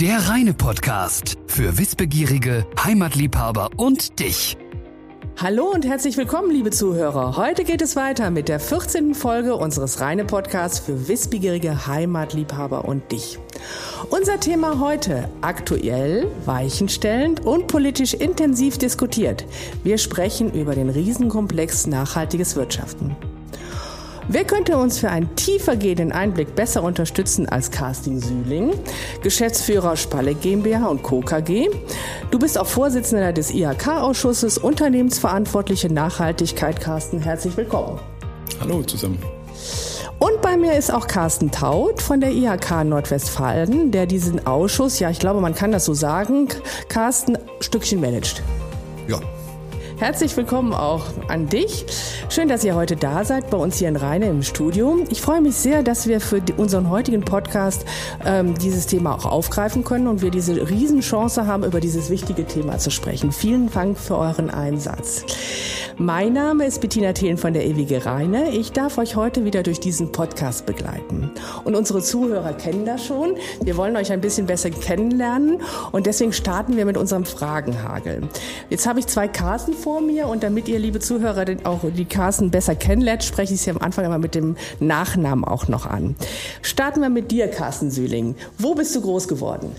Der reine Podcast für Wissbegierige, Heimatliebhaber und dich. Hallo und herzlich willkommen, liebe Zuhörer. Heute geht es weiter mit der 14. Folge unseres Reine Podcasts für wissbegierige Heimatliebhaber und dich. Unser Thema heute aktuell, weichenstellend und politisch intensiv diskutiert. Wir sprechen über den Riesenkomplex nachhaltiges Wirtschaften. Wer könnte uns für einen tiefergehenden Einblick besser unterstützen als Carsten Sühling, Geschäftsführer Spalle GmbH und Co. KG? Du bist auch Vorsitzender des IHK-Ausschusses, Unternehmensverantwortliche Nachhaltigkeit. Carsten, herzlich willkommen. Hallo zusammen. Und bei mir ist auch Carsten Taut von der IHK Nordwestfalen, der diesen Ausschuss, ja, ich glaube, man kann das so sagen, Carsten, Stückchen managt. Ja, Herzlich willkommen auch an dich. Schön, dass ihr heute da seid, bei uns hier in Rheine im Studio. Ich freue mich sehr, dass wir für unseren heutigen Podcast ähm, dieses Thema auch aufgreifen können und wir diese Riesenchance haben, über dieses wichtige Thema zu sprechen. Vielen Dank für euren Einsatz. Mein Name ist Bettina Thelen von der Ewige Rheine. Ich darf euch heute wieder durch diesen Podcast begleiten. Und unsere Zuhörer kennen das schon. Wir wollen euch ein bisschen besser kennenlernen und deswegen starten wir mit unserem Fragenhagel. Jetzt habe ich zwei Karten vor mir und damit ihr, liebe Zuhörer, auch die Carsten besser kennenlernt, spreche ich sie am Anfang immer mit dem Nachnamen auch noch an. Starten wir mit dir, Carsten Sühling. Wo bist du groß geworden?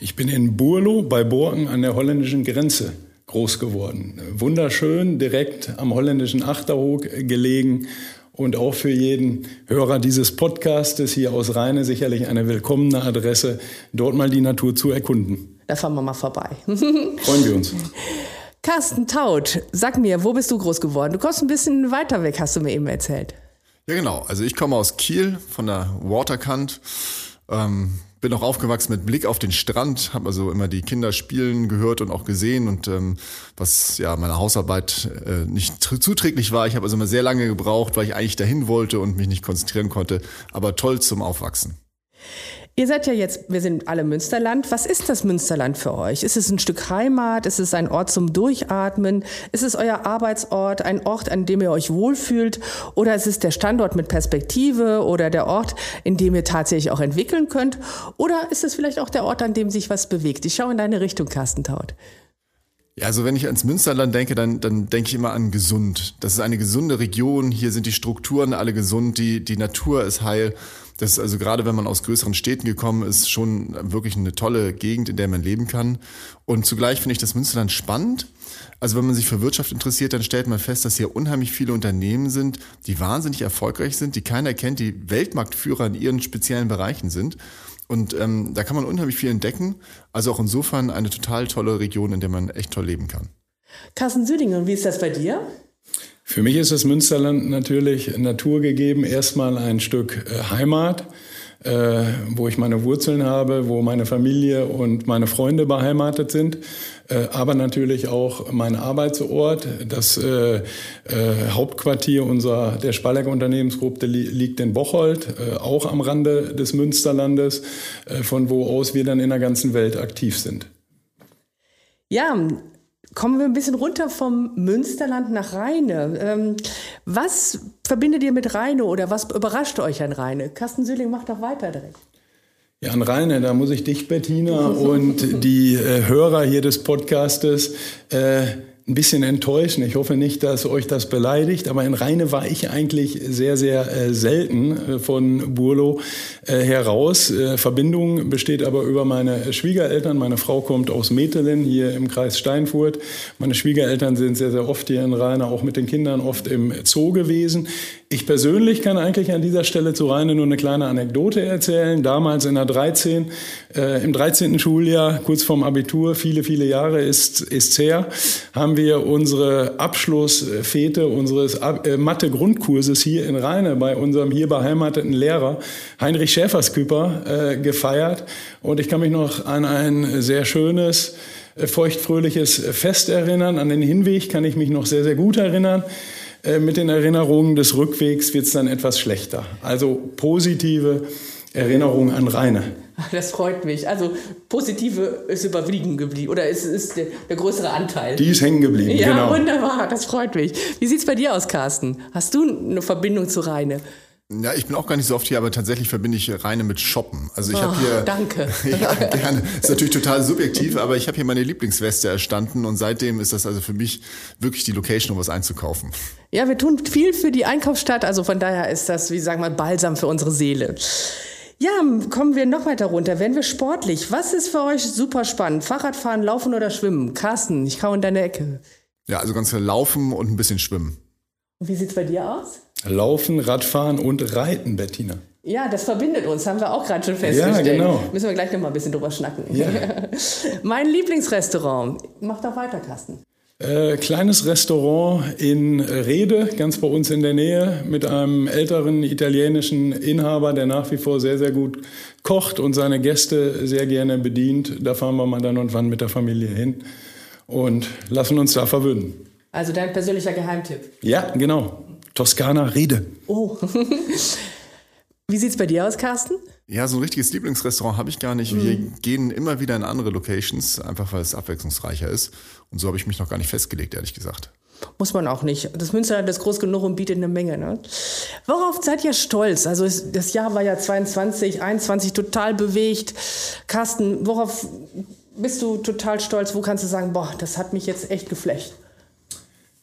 Ich bin in Burlo bei Borken an der holländischen Grenze groß geworden. Wunderschön, direkt am holländischen Achterhoek gelegen und auch für jeden Hörer dieses Podcastes hier aus Rheine sicherlich eine willkommene Adresse, dort mal die Natur zu erkunden. Da fahren wir mal vorbei. Freuen wir uns. Carsten Taut, sag mir, wo bist du groß geworden? Du kommst ein bisschen weiter weg, hast du mir eben erzählt. Ja, genau. Also ich komme aus Kiel von der Waterkant. Ähm, bin auch aufgewachsen mit Blick auf den Strand, habe also immer die Kinder spielen gehört und auch gesehen und ähm, was ja meiner Hausarbeit äh, nicht zuträglich war. Ich habe also immer sehr lange gebraucht, weil ich eigentlich dahin wollte und mich nicht konzentrieren konnte, aber toll zum Aufwachsen. Ihr seid ja jetzt, wir sind alle Münsterland. Was ist das Münsterland für euch? Ist es ein Stück Heimat? Ist es ein Ort zum Durchatmen? Ist es euer Arbeitsort, ein Ort, an dem ihr euch wohlfühlt? Oder ist es der Standort mit Perspektive oder der Ort, in dem ihr tatsächlich auch entwickeln könnt? Oder ist es vielleicht auch der Ort, an dem sich was bewegt? Ich schaue in deine Richtung, Carsten Taut. Ja, also wenn ich ans Münsterland denke, dann, dann denke ich immer an gesund. Das ist eine gesunde Region. Hier sind die Strukturen alle gesund. Die, die Natur ist heil. Das ist also gerade, wenn man aus größeren Städten gekommen ist, schon wirklich eine tolle Gegend, in der man leben kann. Und zugleich finde ich das Münsterland spannend. Also wenn man sich für Wirtschaft interessiert, dann stellt man fest, dass hier unheimlich viele Unternehmen sind, die wahnsinnig erfolgreich sind, die keiner kennt, die Weltmarktführer in ihren speziellen Bereichen sind. Und ähm, da kann man unheimlich viel entdecken. Also auch insofern eine total tolle Region, in der man echt toll leben kann. Carsten Südinger, wie ist das bei dir? Für mich ist das Münsterland natürlich naturgegeben, erstmal ein Stück äh, Heimat, äh, wo ich meine Wurzeln habe, wo meine Familie und meine Freunde beheimatet sind, äh, aber natürlich auch mein Arbeitsort. Das äh, äh, Hauptquartier unserer der Spalleck Unternehmensgruppe li liegt in Bocholt, äh, auch am Rande des Münsterlandes, von wo aus wir dann in der ganzen Welt aktiv sind. Ja, Kommen wir ein bisschen runter vom Münsterland nach Rheine. Ähm, was verbindet ihr mit Rheine oder was überrascht euch an Rheine? Carsten Sühling macht doch weiter direkt. Ja, an Rheine, da muss ich dich, Bettina, und die äh, Hörer hier des Podcastes äh, ein bisschen enttäuschen. Ich hoffe nicht, dass euch das beleidigt, aber in Rheine war ich eigentlich sehr, sehr äh, selten äh, von Burlo äh, heraus. Verbindung besteht aber über meine Schwiegereltern. Meine Frau kommt aus Metelen hier im Kreis Steinfurt. Meine Schwiegereltern sind sehr, sehr oft hier in Rheine, auch mit den Kindern oft im Zoo gewesen. Ich persönlich kann eigentlich an dieser Stelle zu Rheine nur eine kleine Anekdote erzählen. Damals in der 13, äh, im 13. Schuljahr, kurz vorm Abitur, viele, viele Jahre ist, ist's her, haben wir unsere Abschlussfete unseres äh, Mathe-Grundkurses hier in Rheine bei unserem hier beheimateten Lehrer Heinrich Schäfersküper äh, gefeiert. Und ich kann mich noch an ein sehr schönes, äh, feuchtfröhliches Fest erinnern. An den Hinweg kann ich mich noch sehr, sehr gut erinnern. Äh, mit den Erinnerungen des Rückwegs wird es dann etwas schlechter. Also positive Erinnerungen an Reine. Das freut mich. Also positive ist überwiegen geblieben oder ist, ist der, der, größere Anteil. Die ist hängen geblieben, ja, genau. wunderbar, das freut mich. Wie sieht es bei dir aus, Carsten? Hast du eine Verbindung zu Reine? Ja, ich bin auch gar nicht so oft hier, aber tatsächlich verbinde ich Reine mit Shoppen. Also ich oh, habe hier. Danke. ja, gerne. Ist natürlich total subjektiv, aber ich habe hier meine Lieblingsweste erstanden und seitdem ist das also für mich wirklich die Location, um was einzukaufen. Ja, wir tun viel für die Einkaufsstadt, also von daher ist das, wie sagen wir, Balsam für unsere Seele. Ja, kommen wir noch weiter runter. Werden wir sportlich? Was ist für euch super spannend? Fahrradfahren, Laufen oder Schwimmen? Carsten, ich kau in deine Ecke. Ja, also ganz klar Laufen und ein bisschen Schwimmen. Und wie sieht's bei dir aus? Laufen, Radfahren und Reiten, Bettina. Ja, das verbindet uns, haben wir auch gerade schon festgestellt. Ja, genau. Müssen wir gleich noch mal ein bisschen drüber schnacken. Ja. mein Lieblingsrestaurant. Mach doch weiter, Carsten. Äh, kleines Restaurant in Rede, ganz bei uns in der Nähe, mit einem älteren italienischen Inhaber, der nach wie vor sehr, sehr gut kocht und seine Gäste sehr gerne bedient. Da fahren wir mal dann und wann mit der Familie hin und lassen uns da verwöhnen. Also dein persönlicher Geheimtipp. Ja, genau. Toskana Rede. Oh. Wie sieht's bei dir aus, Carsten? Ja, so ein richtiges Lieblingsrestaurant habe ich gar nicht. Wir gehen immer wieder in andere Locations, einfach weil es abwechslungsreicher ist. Und so habe ich mich noch gar nicht festgelegt, ehrlich gesagt. Muss man auch nicht. Das Münsterland ist groß genug und bietet eine Menge. Ne? Worauf seid ihr stolz? Also es, das Jahr war ja 22, 21 total bewegt. Carsten, worauf bist du total stolz? Wo kannst du sagen, boah, das hat mich jetzt echt geflecht?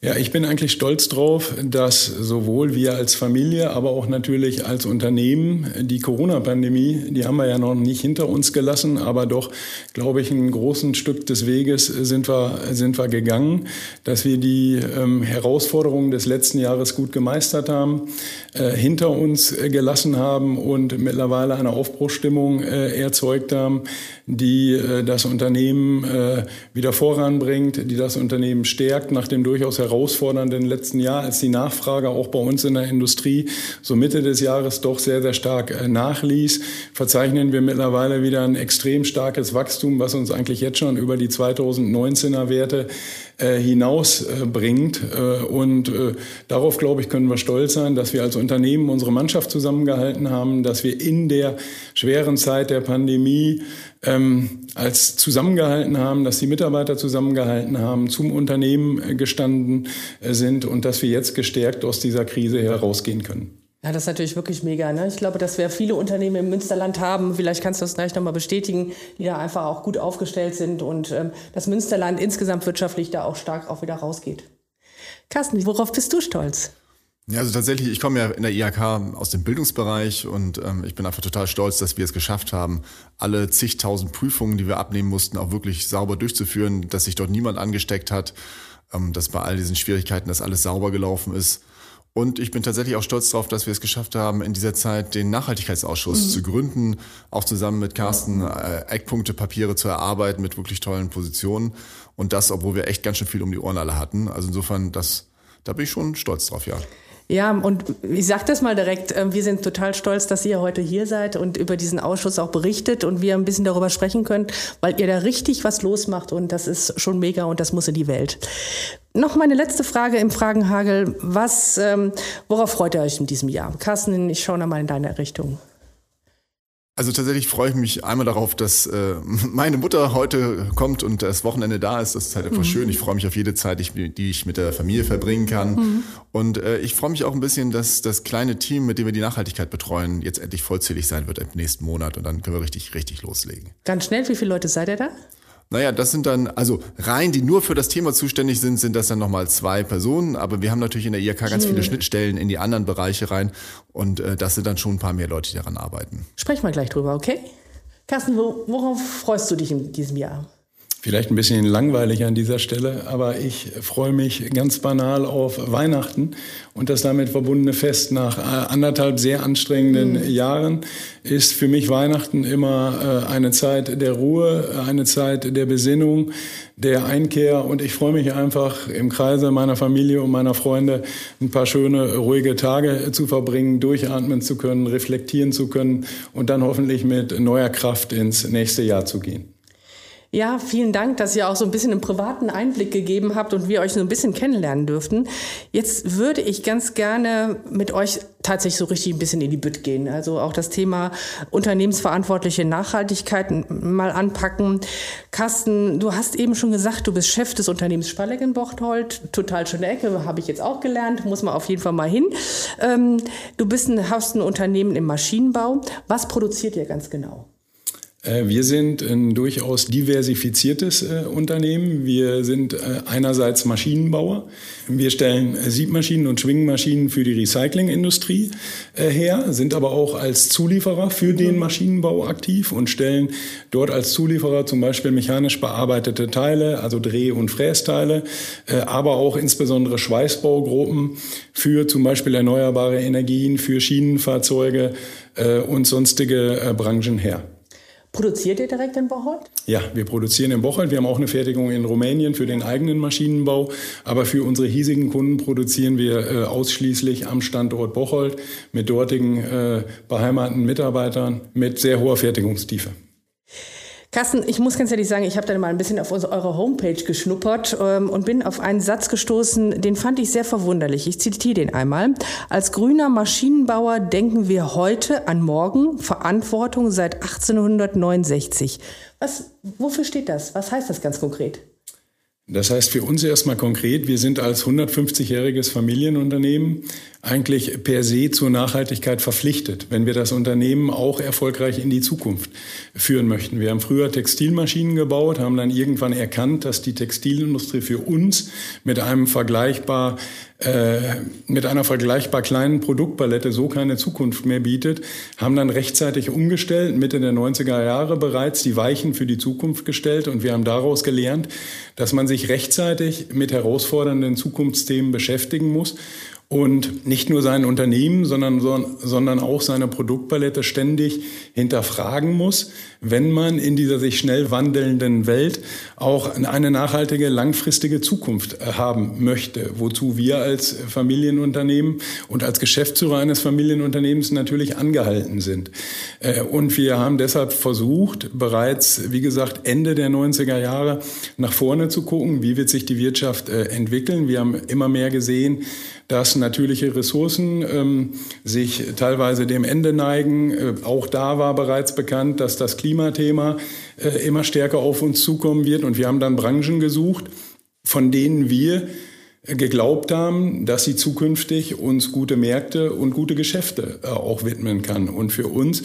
Ja, ich bin eigentlich stolz drauf, dass sowohl wir als Familie, aber auch natürlich als Unternehmen die Corona-Pandemie, die haben wir ja noch nicht hinter uns gelassen, aber doch, glaube ich, ein großen Stück des Weges sind wir, sind wir gegangen, dass wir die ähm, Herausforderungen des letzten Jahres gut gemeistert haben, äh, hinter uns gelassen haben und mittlerweile eine Aufbruchstimmung äh, erzeugt haben, die äh, das Unternehmen äh, wieder voranbringt, die das Unternehmen stärkt nach dem durchaus herausfordernden letzten Jahr, als die Nachfrage auch bei uns in der Industrie so Mitte des Jahres doch sehr, sehr stark äh, nachließ, verzeichnen wir mittlerweile wieder ein extrem starkes Wachstum, was uns eigentlich jetzt schon über die 2019er Werte hinausbringt. Und darauf, glaube ich, können wir stolz sein, dass wir als Unternehmen unsere Mannschaft zusammengehalten haben, dass wir in der schweren Zeit der Pandemie ähm, als zusammengehalten haben, dass die Mitarbeiter zusammengehalten haben, zum Unternehmen äh, gestanden äh, sind und dass wir jetzt gestärkt aus dieser Krise herausgehen können. Ja, das ist natürlich wirklich mega. Ne? Ich glaube, dass wir viele Unternehmen im Münsterland haben, vielleicht kannst du das gleich nochmal bestätigen, die da einfach auch gut aufgestellt sind und ähm, das Münsterland insgesamt wirtschaftlich da auch stark auch wieder rausgeht. Carsten, worauf bist du stolz? Ja, also tatsächlich, ich komme ja in der IHK aus dem Bildungsbereich und ähm, ich bin einfach total stolz, dass wir es geschafft haben, alle zigtausend Prüfungen, die wir abnehmen mussten, auch wirklich sauber durchzuführen, dass sich dort niemand angesteckt hat, ähm, dass bei all diesen Schwierigkeiten das alles sauber gelaufen ist. Und ich bin tatsächlich auch stolz darauf, dass wir es geschafft haben, in dieser Zeit den Nachhaltigkeitsausschuss mhm. zu gründen, auch zusammen mit Carsten äh, Eckpunktepapiere zu erarbeiten mit wirklich tollen Positionen. Und das, obwohl wir echt ganz schön viel um die Ohren alle hatten. Also insofern, das, da bin ich schon stolz drauf, ja. Ja, und ich sage das mal direkt, ähm, wir sind total stolz, dass ihr heute hier seid und über diesen Ausschuss auch berichtet und wir ein bisschen darüber sprechen können, weil ihr da richtig was losmacht und das ist schon mega und das muss in die Welt. Noch meine letzte Frage im Fragenhagel. Was, ähm, worauf freut ihr euch in diesem Jahr? Carsten, ich schaue nochmal in deine Richtung. Also tatsächlich freue ich mich einmal darauf, dass äh, meine Mutter heute kommt und das Wochenende da ist. Das ist halt einfach mhm. schön. Ich freue mich auf jede Zeit, die ich mit der Familie verbringen kann. Mhm. Und äh, ich freue mich auch ein bisschen, dass das kleine Team, mit dem wir die Nachhaltigkeit betreuen, jetzt endlich vollzählig sein wird im nächsten Monat. Und dann können wir richtig, richtig loslegen. Ganz schnell, wie viele Leute seid ihr da? Naja, das sind dann, also rein, die nur für das Thema zuständig sind, sind das dann nochmal zwei Personen. Aber wir haben natürlich in der IHK ganz viele hm. Schnittstellen in die anderen Bereiche rein. Und äh, das sind dann schon ein paar mehr Leute, die daran arbeiten. Sprechen wir gleich drüber, okay? Carsten, worauf freust du dich in diesem Jahr? Vielleicht ein bisschen langweilig an dieser Stelle, aber ich freue mich ganz banal auf Weihnachten und das damit verbundene Fest. Nach äh, anderthalb sehr anstrengenden mhm. Jahren ist für mich Weihnachten immer äh, eine Zeit der Ruhe, eine Zeit der Besinnung, der Einkehr und ich freue mich einfach im Kreise meiner Familie und meiner Freunde ein paar schöne, ruhige Tage zu verbringen, durchatmen zu können, reflektieren zu können und dann hoffentlich mit neuer Kraft ins nächste Jahr zu gehen. Ja, vielen Dank, dass ihr auch so ein bisschen einen privaten Einblick gegeben habt und wir euch so ein bisschen kennenlernen dürften. Jetzt würde ich ganz gerne mit euch tatsächlich so richtig ein bisschen in die Bütt gehen. Also auch das Thema unternehmensverantwortliche Nachhaltigkeit mal anpacken. Carsten, du hast eben schon gesagt, du bist Chef des Unternehmens Spalleck in Bochthold. Total schöne Ecke, habe ich jetzt auch gelernt, muss man auf jeden Fall mal hin. Ähm, du bist ein, hast ein Unternehmen im Maschinenbau. Was produziert ihr ganz genau? Äh, wir sind ein durchaus diversifiziertes äh, Unternehmen. Wir sind äh, einerseits Maschinenbauer. Wir stellen Siebmaschinen und Schwingmaschinen für die Recyclingindustrie her, sind aber auch als Zulieferer für den mhm. Maschinenbau aktiv und stellen dort als Zulieferer zum Beispiel mechanisch bearbeitete Teile, also Dreh- und Frästeile, aber auch insbesondere Schweißbaugruppen für zum Beispiel erneuerbare Energien, für Schienenfahrzeuge und sonstige Branchen her. Produziert ihr direkt in Bocholt? Ja, wir produzieren in Bocholt. Wir haben auch eine Fertigung in Rumänien für den eigenen Maschinenbau. Aber für unsere hiesigen Kunden produzieren wir äh, ausschließlich am Standort Bocholt mit dortigen äh, beheimateten Mitarbeitern mit sehr hoher Fertigungstiefe. Carsten, ich muss ganz ehrlich sagen, ich habe da mal ein bisschen auf eure Homepage geschnuppert ähm, und bin auf einen Satz gestoßen, den fand ich sehr verwunderlich. Ich zitiere den einmal. Als grüner Maschinenbauer denken wir heute an morgen, Verantwortung seit 1869. Was, wofür steht das? Was heißt das ganz konkret? Das heißt für uns erstmal konkret, wir sind als 150-jähriges Familienunternehmen eigentlich per se zur Nachhaltigkeit verpflichtet, wenn wir das Unternehmen auch erfolgreich in die Zukunft führen möchten. Wir haben früher Textilmaschinen gebaut, haben dann irgendwann erkannt, dass die Textilindustrie für uns mit einem vergleichbar äh, mit einer vergleichbar kleinen Produktpalette so keine Zukunft mehr bietet, haben dann rechtzeitig umgestellt, Mitte der 90er Jahre bereits die Weichen für die Zukunft gestellt. Und wir haben daraus gelernt, dass man sich rechtzeitig mit herausfordernden Zukunftsthemen beschäftigen muss und nicht nur sein Unternehmen, sondern, sondern auch seine Produktpalette ständig hinterfragen muss, wenn man in dieser sich schnell wandelnden Welt auch eine nachhaltige, langfristige Zukunft äh, haben möchte, wozu wir als Familienunternehmen und als Geschäftsführer eines Familienunternehmens natürlich angehalten sind. Äh, und wir haben deshalb versucht, bereits, wie gesagt, Ende der 90er Jahre nach vorne zu gucken, wie wird sich die Wirtschaft äh, entwickeln. Wir haben immer mehr gesehen, dass natürliche Ressourcen ähm, sich teilweise dem Ende neigen. Äh, auch da war bereits bekannt, dass das Klimathema äh, immer stärker auf uns zukommen wird. Und wir haben dann Branchen gesucht, von denen wir geglaubt haben, dass sie zukünftig uns gute Märkte und gute Geschäfte äh, auch widmen kann. Und für uns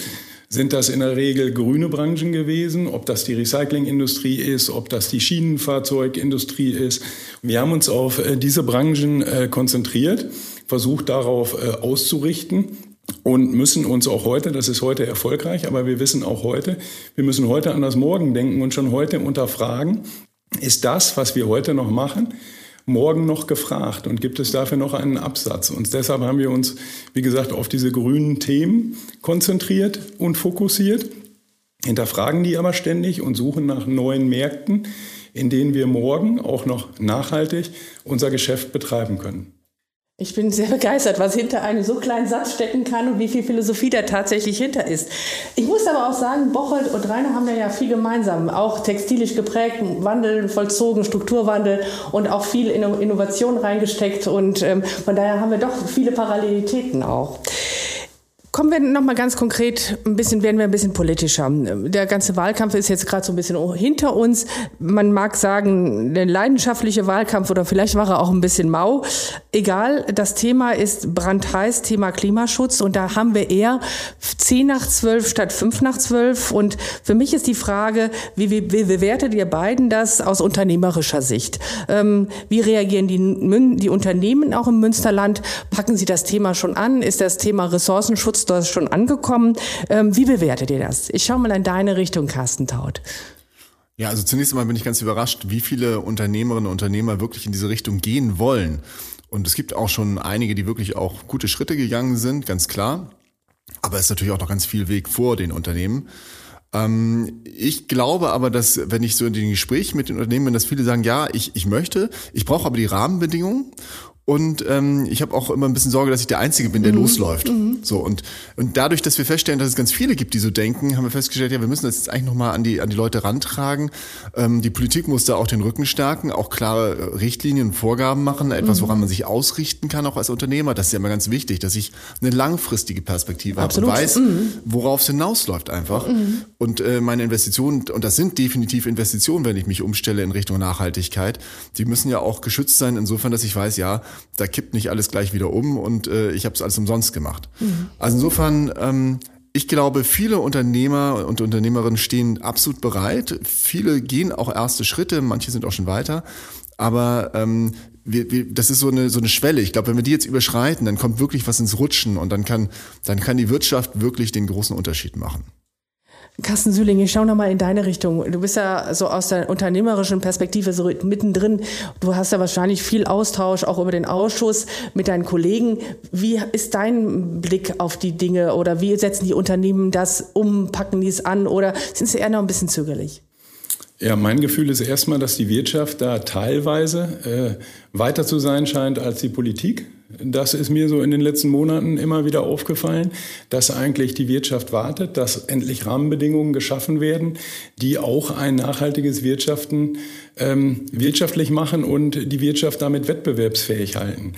sind das in der Regel grüne Branchen gewesen, ob das die Recyclingindustrie ist, ob das die Schienenfahrzeugindustrie ist. Wir haben uns auf äh, diese Branchen äh, konzentriert, versucht darauf äh, auszurichten und müssen uns auch heute, das ist heute erfolgreich, aber wir wissen auch heute, wir müssen heute an das Morgen denken und schon heute unterfragen, ist das, was wir heute noch machen, morgen noch gefragt und gibt es dafür noch einen Absatz? Und deshalb haben wir uns, wie gesagt, auf diese grünen Themen konzentriert und fokussiert, hinterfragen die aber ständig und suchen nach neuen Märkten, in denen wir morgen auch noch nachhaltig unser Geschäft betreiben können. Ich bin sehr begeistert, was hinter einem so kleinen Satz stecken kann und wie viel Philosophie da tatsächlich hinter ist. Ich muss aber auch sagen, Bocholt und Rainer haben ja viel gemeinsam. Auch textilisch geprägt, Wandel vollzogen, Strukturwandel und auch viel Innovation reingesteckt. Und ähm, von daher haben wir doch viele Parallelitäten auch. Kommen wir noch mal ganz konkret, ein bisschen werden wir ein bisschen politischer. Der ganze Wahlkampf ist jetzt gerade so ein bisschen hinter uns. Man mag sagen, der leidenschaftliche Wahlkampf oder vielleicht war er auch ein bisschen mau. Egal, das Thema ist brandheiß, Thema Klimaschutz und da haben wir eher 10 nach 12 statt 5 nach 12 und für mich ist die Frage, wie, wie, wie bewertet ihr beiden das aus unternehmerischer Sicht? Ähm, wie reagieren die, die Unternehmen auch im Münsterland? Packen sie das Thema schon an? Ist das Thema Ressourcenschutz dort schon angekommen. Ähm, wie bewertet ihr das? Ich schaue mal in deine Richtung, Carsten Taut. Ja, also zunächst einmal bin ich ganz überrascht, wie viele Unternehmerinnen und Unternehmer wirklich in diese Richtung gehen wollen. Und es gibt auch schon einige, die wirklich auch gute Schritte gegangen sind, ganz klar. Aber es ist natürlich auch noch ganz viel Weg vor den Unternehmen. Ähm, ich glaube aber, dass, wenn ich so in den Gesprächen mit den Unternehmen bin, dass viele sagen, ja, ich, ich möchte, ich brauche aber die Rahmenbedingungen. Und ähm, ich habe auch immer ein bisschen Sorge, dass ich der Einzige bin, der mhm. losläuft. Mhm. So und und dadurch, dass wir feststellen, dass es ganz viele gibt, die so denken, haben wir festgestellt, ja, wir müssen das jetzt eigentlich nochmal an die an die Leute rantragen. Ähm, die Politik muss da auch den Rücken stärken, auch klare Richtlinien und Vorgaben machen, etwas, woran man sich ausrichten kann, auch als Unternehmer. Das ist ja immer ganz wichtig, dass ich eine langfristige Perspektive Absolut. habe und weiß, mhm. worauf es hinausläuft einfach. Mhm. Und äh, meine Investitionen, und das sind definitiv Investitionen, wenn ich mich umstelle in Richtung Nachhaltigkeit, die müssen ja auch geschützt sein, insofern, dass ich weiß, ja, da kippt nicht alles gleich wieder um und äh, ich habe es alles umsonst gemacht. Mhm. Also insofern, ähm, ich glaube, viele Unternehmer und Unternehmerinnen stehen absolut bereit. Viele gehen auch erste Schritte, manche sind auch schon weiter. Aber ähm, wir, wir, das ist so eine, so eine Schwelle. Ich glaube, wenn wir die jetzt überschreiten, dann kommt wirklich was ins Rutschen und dann kann, dann kann die Wirtschaft wirklich den großen Unterschied machen. Carsten Süling, ich schau nochmal in deine Richtung. Du bist ja so aus der unternehmerischen Perspektive so mittendrin. Du hast ja wahrscheinlich viel Austausch auch über den Ausschuss mit deinen Kollegen. Wie ist dein Blick auf die Dinge oder wie setzen die Unternehmen das um, packen die es an oder sind sie eher noch ein bisschen zögerlich? Ja, mein Gefühl ist erstmal, dass die Wirtschaft da teilweise äh, weiter zu sein scheint als die Politik. Das ist mir so in den letzten Monaten immer wieder aufgefallen, dass eigentlich die Wirtschaft wartet, dass endlich Rahmenbedingungen geschaffen werden, die auch ein nachhaltiges Wirtschaften ähm, wirtschaftlich machen und die Wirtschaft damit wettbewerbsfähig halten.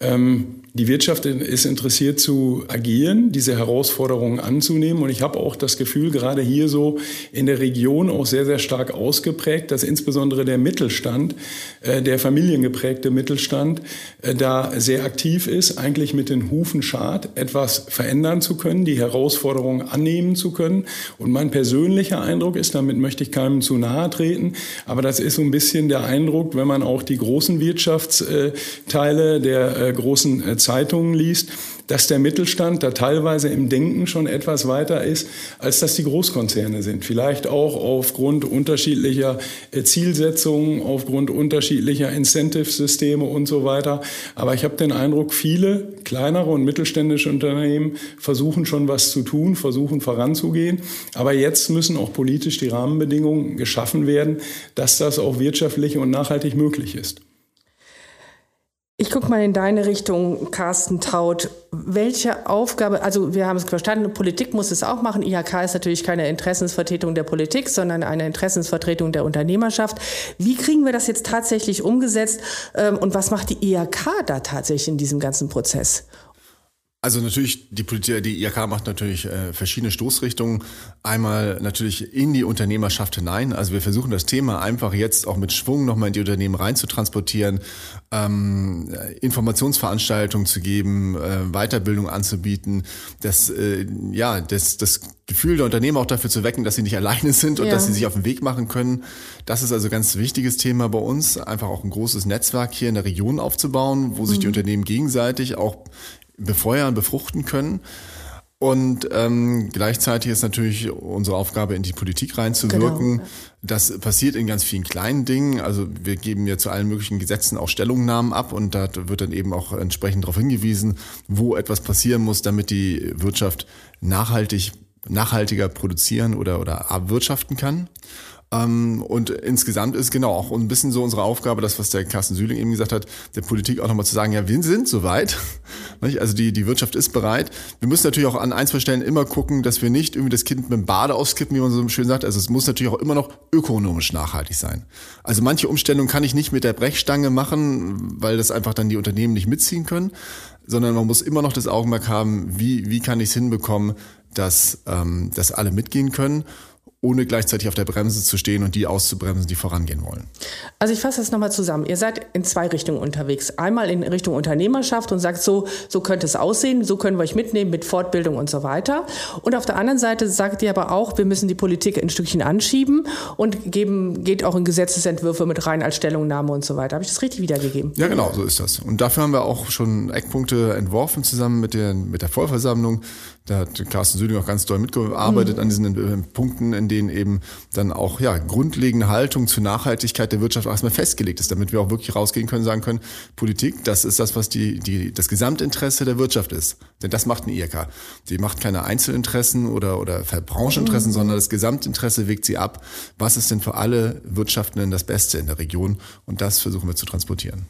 Ähm, die Wirtschaft ist interessiert zu agieren, diese Herausforderungen anzunehmen. Und ich habe auch das Gefühl, gerade hier so in der Region auch sehr, sehr stark ausgeprägt, dass insbesondere der Mittelstand, äh, der familiengeprägte Mittelstand, äh, da sehr aktiv ist, eigentlich mit den Hufen schart, etwas verändern zu können, die Herausforderungen annehmen zu können. Und mein persönlicher Eindruck ist, damit möchte ich keinem zu nahe treten, aber das ist so ein bisschen der Eindruck, wenn man auch die großen Wirtschaftsteile der äh, großen Zeitungen liest, dass der Mittelstand da teilweise im Denken schon etwas weiter ist, als dass die Großkonzerne sind. Vielleicht auch aufgrund unterschiedlicher äh, Zielsetzungen, aufgrund unterschiedlicher Incentive-Systeme und so weiter. Aber ich habe den Eindruck, viele kleinere und mittelständische Unternehmen versuchen schon was zu tun, versuchen voranzugehen. Aber jetzt müssen auch politisch die Rahmenbedingungen geschaffen werden, dass das auch wirtschaftlich und nachhaltig möglich ist. Ich gucke mal in deine Richtung, Carsten Taut. Welche Aufgabe, also wir haben es verstanden, Politik muss es auch machen. IHK ist natürlich keine Interessensvertretung der Politik, sondern eine Interessensvertretung der Unternehmerschaft. Wie kriegen wir das jetzt tatsächlich umgesetzt ähm, und was macht die IHK da tatsächlich in diesem ganzen Prozess? Also natürlich, die Politik, die IHK macht natürlich äh, verschiedene Stoßrichtungen. Einmal natürlich in die Unternehmerschaft hinein. Also wir versuchen das Thema einfach jetzt auch mit Schwung nochmal in die Unternehmen rein zu transportieren, ähm, Informationsveranstaltungen zu geben, äh, Weiterbildung anzubieten, das, äh, ja, das, das Gefühl der Unternehmer auch dafür zu wecken, dass sie nicht alleine sind und ja. dass sie sich auf den Weg machen können. Das ist also ein ganz wichtiges Thema bei uns, einfach auch ein großes Netzwerk hier in der Region aufzubauen, wo sich die mhm. Unternehmen gegenseitig auch befeuern, befruchten können. Und ähm, gleichzeitig ist natürlich unsere Aufgabe, in die Politik reinzuwirken. Genau. Das passiert in ganz vielen kleinen Dingen. Also wir geben ja zu allen möglichen Gesetzen auch Stellungnahmen ab und da wird dann eben auch entsprechend darauf hingewiesen, wo etwas passieren muss, damit die Wirtschaft nachhaltig, nachhaltiger produzieren oder, oder wirtschaften kann. Ähm, und insgesamt ist genau auch ein bisschen so unsere Aufgabe, das, was der Carsten Sühling eben gesagt hat, der Politik auch nochmal zu sagen, ja, wir sind soweit. Also die, die Wirtschaft ist bereit. Wir müssen natürlich auch an ein, zwei Stellen immer gucken, dass wir nicht irgendwie das Kind mit dem Bade auskippen, wie man so schön sagt. Also es muss natürlich auch immer noch ökonomisch nachhaltig sein. Also manche Umstellungen kann ich nicht mit der Brechstange machen, weil das einfach dann die Unternehmen nicht mitziehen können, sondern man muss immer noch das Augenmerk haben, wie, wie kann ich es hinbekommen, dass, ähm, dass alle mitgehen können ohne gleichzeitig auf der Bremse zu stehen und die auszubremsen, die vorangehen wollen. Also ich fasse das nochmal zusammen. Ihr seid in zwei Richtungen unterwegs. Einmal in Richtung Unternehmerschaft und sagt so, so könnte es aussehen, so können wir euch mitnehmen mit Fortbildung und so weiter. Und auf der anderen Seite sagt ihr aber auch, wir müssen die Politik ein Stückchen anschieben und geben, geht auch in Gesetzesentwürfe mit rein als Stellungnahme und so weiter. Habe ich das richtig wiedergegeben? Ja, genau, so ist das. Und dafür haben wir auch schon Eckpunkte entworfen zusammen mit der, mit der Vollversammlung. Da hat Carsten Süding auch ganz doll mitgearbeitet mhm. an diesen äh, Punkten, in denen eben dann auch ja grundlegende Haltung zur Nachhaltigkeit der Wirtschaft erstmal festgelegt ist, damit wir auch wirklich rausgehen können, sagen können, Politik, das ist das, was die, die, das Gesamtinteresse der Wirtschaft ist. Denn das macht eine IRK. Die macht keine Einzelinteressen oder, oder Brancheninteressen, mhm. sondern das Gesamtinteresse wägt sie ab. Was ist denn für alle Wirtschaftenden das Beste in der Region? Und das versuchen wir zu transportieren.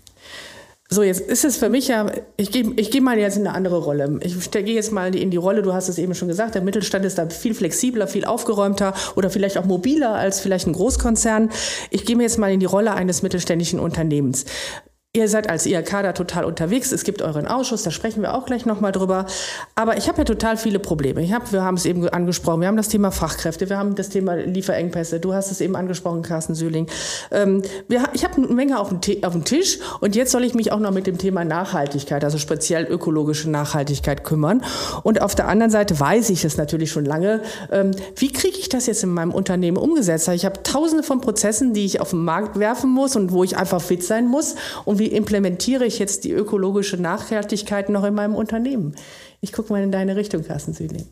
So, jetzt ist es für mich ja, ich gehe ich geh mal jetzt in eine andere Rolle. Ich gehe jetzt mal in die Rolle, du hast es eben schon gesagt, der Mittelstand ist da viel flexibler, viel aufgeräumter oder vielleicht auch mobiler als vielleicht ein Großkonzern. Ich gehe mir jetzt mal in die Rolle eines mittelständischen Unternehmens. Ihr seid als IHK da total unterwegs. Es gibt euren Ausschuss, da sprechen wir auch gleich nochmal drüber. Aber ich habe ja total viele Probleme. Ich hab, wir haben es eben angesprochen. Wir haben das Thema Fachkräfte, wir haben das Thema Lieferengpässe. Du hast es eben angesprochen, Carsten Sühling. Ähm, wir, ich habe eine Menge auf dem, auf dem Tisch und jetzt soll ich mich auch noch mit dem Thema Nachhaltigkeit, also speziell ökologische Nachhaltigkeit kümmern. Und auf der anderen Seite weiß ich es natürlich schon lange. Ähm, wie kriege ich das jetzt in meinem Unternehmen umgesetzt? Ich habe tausende von Prozessen, die ich auf den Markt werfen muss und wo ich einfach fit sein muss. Und wie implementiere ich jetzt die ökologische Nachhaltigkeit noch in meinem Unternehmen? Ich gucke mal in deine Richtung, Carsten Südling.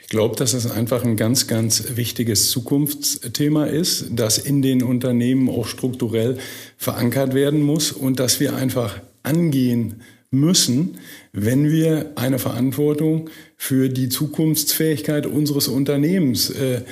Ich glaube, dass es einfach ein ganz, ganz wichtiges Zukunftsthema ist, das in den Unternehmen auch strukturell verankert werden muss und dass wir einfach angehen müssen, wenn wir eine Verantwortung für die Zukunftsfähigkeit unseres Unternehmens äh,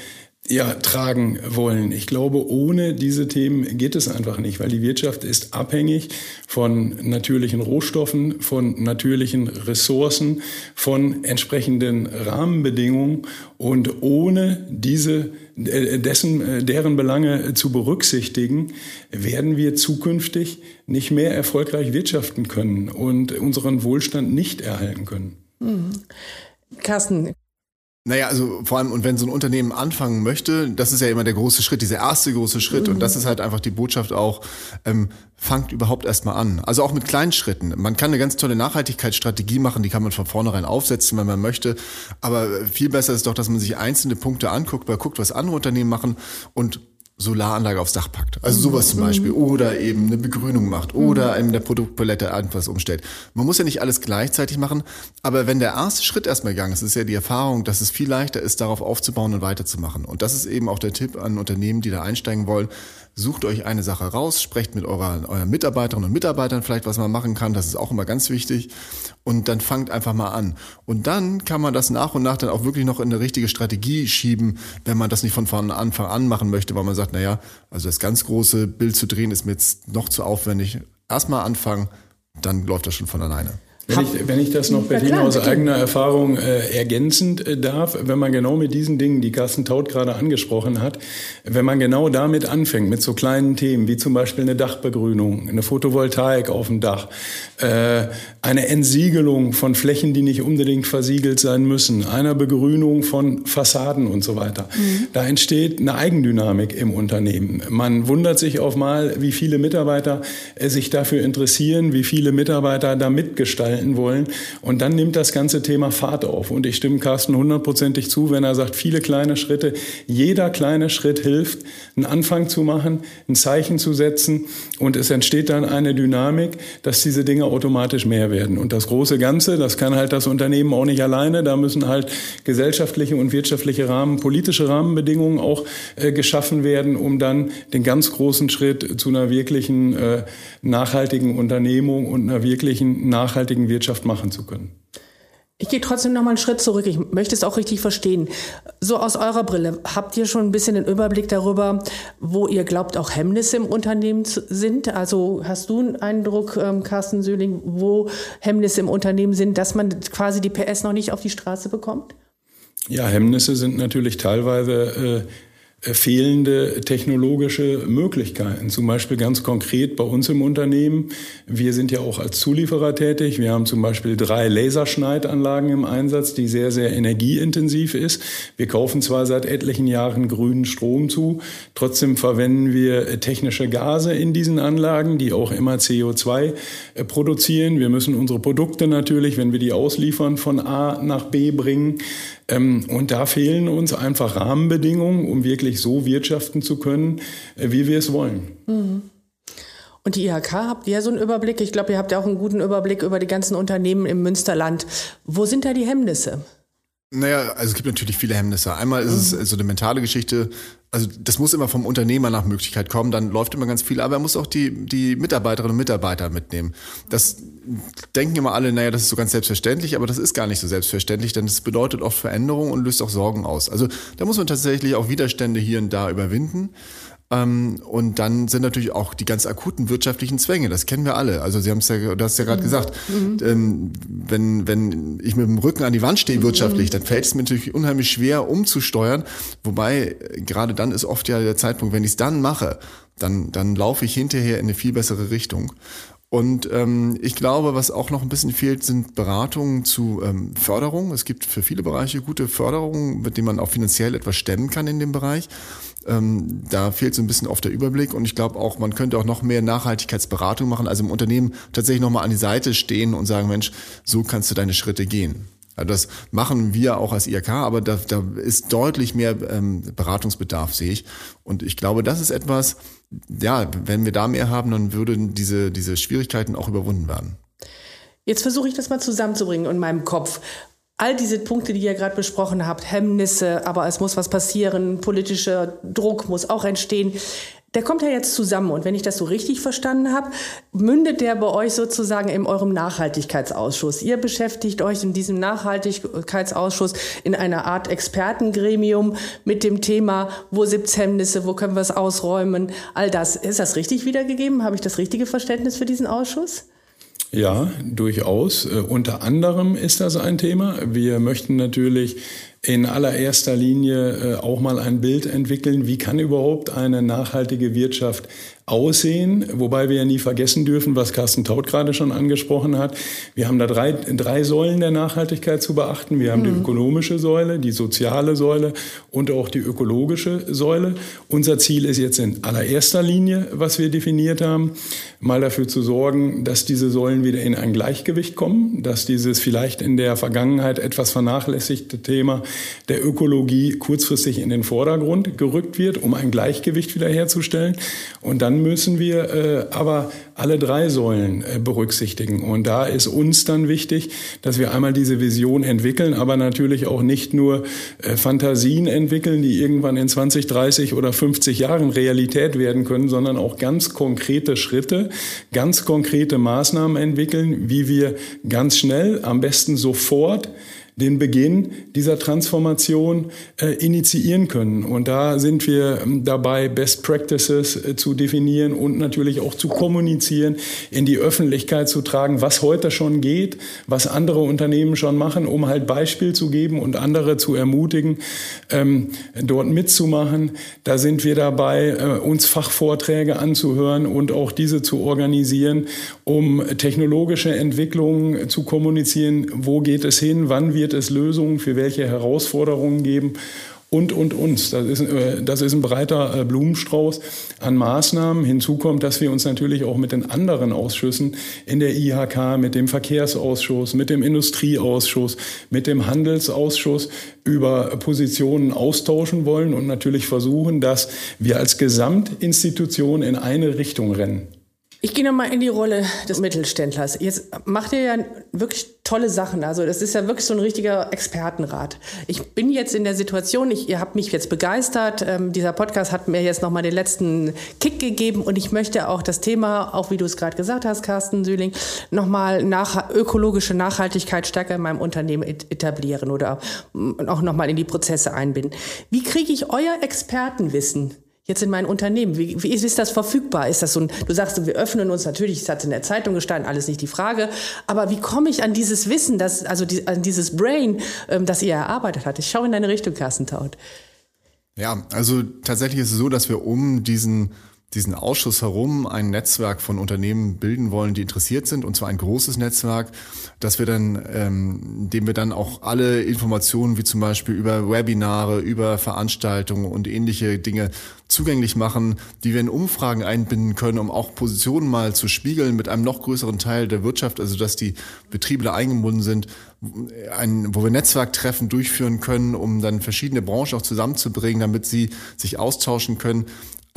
ja, tragen wollen. Ich glaube, ohne diese Themen geht es einfach nicht, weil die Wirtschaft ist abhängig von natürlichen Rohstoffen, von natürlichen Ressourcen, von entsprechenden Rahmenbedingungen und ohne diese äh, dessen, äh, deren Belange zu berücksichtigen, werden wir zukünftig nicht mehr erfolgreich wirtschaften können und unseren Wohlstand nicht erhalten können. Mhm. Carsten, naja, also vor allem, und wenn so ein Unternehmen anfangen möchte, das ist ja immer der große Schritt, dieser erste große Schritt. Mhm. Und das ist halt einfach die Botschaft auch, ähm, fangt überhaupt erstmal an. Also auch mit kleinen Schritten. Man kann eine ganz tolle Nachhaltigkeitsstrategie machen, die kann man von vornherein aufsetzen, wenn man möchte. Aber viel besser ist doch, dass man sich einzelne Punkte anguckt, weil guckt, was andere Unternehmen machen und Solaranlage aufs Dach packt. Also sowas zum Beispiel. Oder eben eine Begrünung macht. Oder in der Produktpalette etwas umstellt. Man muss ja nicht alles gleichzeitig machen. Aber wenn der erste Schritt erstmal gegangen ist, ist ja die Erfahrung, dass es viel leichter ist, darauf aufzubauen und weiterzumachen. Und das ist eben auch der Tipp an Unternehmen, die da einsteigen wollen. Sucht euch eine Sache raus, sprecht mit eurer, euren Mitarbeiterinnen und Mitarbeitern vielleicht, was man machen kann. Das ist auch immer ganz wichtig. Und dann fangt einfach mal an. Und dann kann man das nach und nach dann auch wirklich noch in eine richtige Strategie schieben, wenn man das nicht von Anfang an machen möchte, weil man sagt, naja, also das ganz große Bild zu drehen ist mir jetzt noch zu aufwendig. Erstmal anfangen, dann läuft das schon von alleine. Wenn ich, wenn ich das noch, Berlin aus eigener Erfahrung äh, ergänzend äh, darf, wenn man genau mit diesen Dingen, die Carsten Taut gerade angesprochen hat, wenn man genau damit anfängt, mit so kleinen Themen wie zum Beispiel eine Dachbegrünung, eine Photovoltaik auf dem Dach, äh, eine Entsiegelung von Flächen, die nicht unbedingt versiegelt sein müssen, einer Begrünung von Fassaden und so weiter. Mhm. Da entsteht eine Eigendynamik im Unternehmen. Man wundert sich auf mal, wie viele Mitarbeiter äh, sich dafür interessieren, wie viele Mitarbeiter da mitgestalten halten wollen. Und dann nimmt das ganze Thema Fahrt auf. Und ich stimme Carsten hundertprozentig zu, wenn er sagt, viele kleine Schritte, jeder kleine Schritt hilft, einen Anfang zu machen, ein Zeichen zu setzen. Und es entsteht dann eine Dynamik, dass diese Dinge automatisch mehr werden. Und das große Ganze, das kann halt das Unternehmen auch nicht alleine. Da müssen halt gesellschaftliche und wirtschaftliche Rahmen, politische Rahmenbedingungen auch äh, geschaffen werden, um dann den ganz großen Schritt zu einer wirklichen äh, nachhaltigen Unternehmung und einer wirklichen nachhaltigen Wirtschaft machen zu können. Ich gehe trotzdem noch mal einen Schritt zurück. Ich möchte es auch richtig verstehen. So aus eurer Brille, habt ihr schon ein bisschen den Überblick darüber, wo ihr glaubt, auch Hemmnisse im Unternehmen sind? Also hast du einen Eindruck, ähm, Carsten Söhling, wo Hemmnisse im Unternehmen sind, dass man quasi die PS noch nicht auf die Straße bekommt? Ja, Hemmnisse sind natürlich teilweise äh, äh, fehlende technologische Möglichkeiten. Zum Beispiel ganz konkret bei uns im Unternehmen. Wir sind ja auch als Zulieferer tätig. Wir haben zum Beispiel drei Laserschneidanlagen im Einsatz, die sehr, sehr energieintensiv ist. Wir kaufen zwar seit etlichen Jahren grünen Strom zu, trotzdem verwenden wir technische Gase in diesen Anlagen, die auch immer CO2 äh, produzieren. Wir müssen unsere Produkte natürlich, wenn wir die ausliefern, von A nach B bringen. Ähm, und da fehlen uns einfach Rahmenbedingungen, um wirklich so wirtschaften zu können, äh, wie wir es wollen. Mhm. Und die IHK habt ihr so einen Überblick? Ich glaube, ihr habt ja auch einen guten Überblick über die ganzen Unternehmen im Münsterland. Wo sind da die Hemmnisse? Naja, also es gibt natürlich viele Hemmnisse. Einmal ist es mhm. so eine mentale Geschichte, also das muss immer vom Unternehmer nach Möglichkeit kommen, dann läuft immer ganz viel, aber er muss auch die, die Mitarbeiterinnen und Mitarbeiter mitnehmen. Das denken immer alle, naja, das ist so ganz selbstverständlich, aber das ist gar nicht so selbstverständlich, denn es bedeutet oft Veränderung und löst auch Sorgen aus. Also da muss man tatsächlich auch Widerstände hier und da überwinden. Ähm, und dann sind natürlich auch die ganz akuten wirtschaftlichen Zwänge, das kennen wir alle. Also Sie haben es ja, du hast ja gerade mhm. gesagt, mhm. Ähm, wenn, wenn ich mit dem Rücken an die Wand stehe wirtschaftlich, mhm. dann fällt es mir natürlich unheimlich schwer umzusteuern. Wobei gerade dann ist oft ja der Zeitpunkt, wenn ich es dann mache, dann, dann laufe ich hinterher in eine viel bessere Richtung. Und ähm, ich glaube, was auch noch ein bisschen fehlt, sind Beratungen zu ähm, Förderung. Es gibt für viele Bereiche gute Förderungen, mit denen man auch finanziell etwas stemmen kann in dem Bereich. Ähm, da fehlt so ein bisschen auf der Überblick und ich glaube auch, man könnte auch noch mehr Nachhaltigkeitsberatung machen, also im Unternehmen tatsächlich nochmal an die Seite stehen und sagen, Mensch, so kannst du deine Schritte gehen. Also das machen wir auch als IHK, aber da, da ist deutlich mehr ähm, Beratungsbedarf, sehe ich. Und ich glaube, das ist etwas, ja, wenn wir da mehr haben, dann würden diese, diese Schwierigkeiten auch überwunden werden. Jetzt versuche ich das mal zusammenzubringen in meinem Kopf. All diese Punkte, die ihr gerade besprochen habt, Hemmnisse, aber es muss was passieren, politischer Druck muss auch entstehen. Der kommt ja jetzt zusammen und wenn ich das so richtig verstanden habe, mündet der bei euch sozusagen in eurem Nachhaltigkeitsausschuss. Ihr beschäftigt euch in diesem Nachhaltigkeitsausschuss in einer Art Expertengremium mit dem Thema, wo gibt's Hemmnisse, wo können wir es ausräumen, all das. Ist das richtig wiedergegeben? Habe ich das richtige Verständnis für diesen Ausschuss? Ja, durchaus. Äh, unter anderem ist das ein Thema. Wir möchten natürlich in allererster Linie äh, auch mal ein Bild entwickeln, wie kann überhaupt eine nachhaltige Wirtschaft aussehen, wobei wir ja nie vergessen dürfen, was Carsten Taut gerade schon angesprochen hat. Wir haben da drei, drei Säulen der Nachhaltigkeit zu beachten. Wir haben mhm. die ökonomische Säule, die soziale Säule und auch die ökologische Säule. Unser Ziel ist jetzt in allererster Linie, was wir definiert haben, mal dafür zu sorgen, dass diese Säulen wieder in ein Gleichgewicht kommen, dass dieses vielleicht in der Vergangenheit etwas vernachlässigte Thema der Ökologie kurzfristig in den Vordergrund gerückt wird, um ein Gleichgewicht wiederherzustellen. Und dann müssen wir äh, aber alle drei Säulen äh, berücksichtigen. Und da ist uns dann wichtig, dass wir einmal diese Vision entwickeln, aber natürlich auch nicht nur äh, Fantasien entwickeln, die irgendwann in 20, 30 oder 50 Jahren Realität werden können, sondern auch ganz konkrete Schritte, ganz konkrete Maßnahmen entwickeln, wie wir ganz schnell, am besten sofort den Beginn dieser Transformation äh, initiieren können. Und da sind wir ähm, dabei, Best Practices äh, zu definieren und natürlich auch zu kommunizieren, in die Öffentlichkeit zu tragen, was heute schon geht, was andere Unternehmen schon machen, um halt Beispiel zu geben und andere zu ermutigen, ähm, dort mitzumachen. Da sind wir dabei, äh, uns Fachvorträge anzuhören und auch diese zu organisieren, um technologische Entwicklungen zu kommunizieren. Wo geht es hin? Wann wird wird es Lösungen für welche Herausforderungen geben und, und uns. Das ist, äh, das ist ein breiter äh, Blumenstrauß an Maßnahmen. Hinzu kommt, dass wir uns natürlich auch mit den anderen Ausschüssen in der IHK, mit dem Verkehrsausschuss, mit dem Industrieausschuss, mit dem Handelsausschuss über Positionen austauschen wollen und natürlich versuchen, dass wir als Gesamtinstitution in eine Richtung rennen. Ich gehe nochmal in die Rolle des Mittelständlers. Jetzt macht ihr ja wirklich tolle Sachen. Also das ist ja wirklich so ein richtiger Expertenrat. Ich bin jetzt in der Situation, ich, ihr habt mich jetzt begeistert. Ähm, dieser Podcast hat mir jetzt nochmal den letzten Kick gegeben und ich möchte auch das Thema, auch wie du es gerade gesagt hast, Carsten Sühling, nochmal nach, ökologische Nachhaltigkeit stärker in meinem Unternehmen etablieren oder auch nochmal in die Prozesse einbinden. Wie kriege ich euer Expertenwissen jetzt in mein Unternehmen? Wie, wie ist das verfügbar? Ist das so ein, du sagst, wir öffnen uns natürlich, es hat in der Zeitung gestanden, alles nicht die Frage, aber wie komme ich an dieses Wissen, das, also die, an dieses Brain, ähm, das ihr erarbeitet habt? Ich schaue in deine Richtung, Carsten Taut. Ja, also tatsächlich ist es so, dass wir um diesen diesen Ausschuss herum ein Netzwerk von Unternehmen bilden wollen, die interessiert sind, und zwar ein großes Netzwerk, dass wir dann, ähm, dem wir dann auch alle Informationen wie zum Beispiel über Webinare, über Veranstaltungen und ähnliche Dinge zugänglich machen, die wir in Umfragen einbinden können, um auch Positionen mal zu spiegeln mit einem noch größeren Teil der Wirtschaft, also dass die Betriebe da eingebunden sind, ein, wo wir Netzwerktreffen durchführen können, um dann verschiedene Branchen auch zusammenzubringen, damit sie sich austauschen können.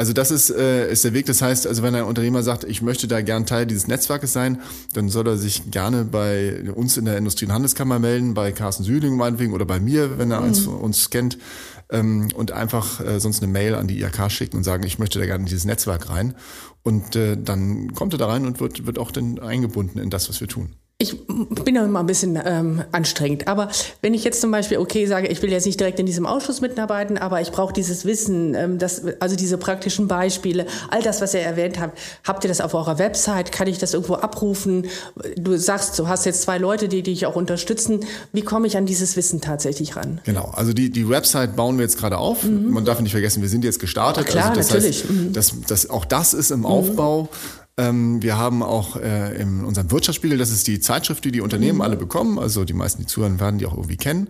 Also das ist, äh, ist der Weg. Das heißt, also wenn ein Unternehmer sagt, ich möchte da gern Teil dieses Netzwerkes sein, dann soll er sich gerne bei uns in der Industrie- und Handelskammer melden, bei Carsten Sühling meinetwegen oder bei mir, wenn er mhm. uns, kennt ähm, und einfach äh, sonst eine Mail an die IHK schicken und sagen, ich möchte da gerne in dieses Netzwerk rein. Und äh, dann kommt er da rein und wird, wird auch dann eingebunden in das, was wir tun. Ich bin ja immer ein bisschen ähm, anstrengend. Aber wenn ich jetzt zum Beispiel, okay, sage, ich will jetzt nicht direkt in diesem Ausschuss mitarbeiten, aber ich brauche dieses Wissen, ähm, das, also diese praktischen Beispiele, all das, was ihr erwähnt habt, habt ihr das auf eurer Website? Kann ich das irgendwo abrufen? Du sagst, du hast jetzt zwei Leute, die dich auch unterstützen. Wie komme ich an dieses Wissen tatsächlich ran? Genau, also die, die Website bauen wir jetzt gerade auf. Mhm. Man darf nicht vergessen, wir sind jetzt gestartet. Ach klar, also das natürlich. Heißt, mhm. das, das, auch das ist im mhm. Aufbau. Ähm, wir haben auch äh, in unserem Wirtschaftsspiegel, das ist die Zeitschrift, die die Unternehmen mhm. alle bekommen, also die meisten, die zuhören, werden die auch irgendwie kennen.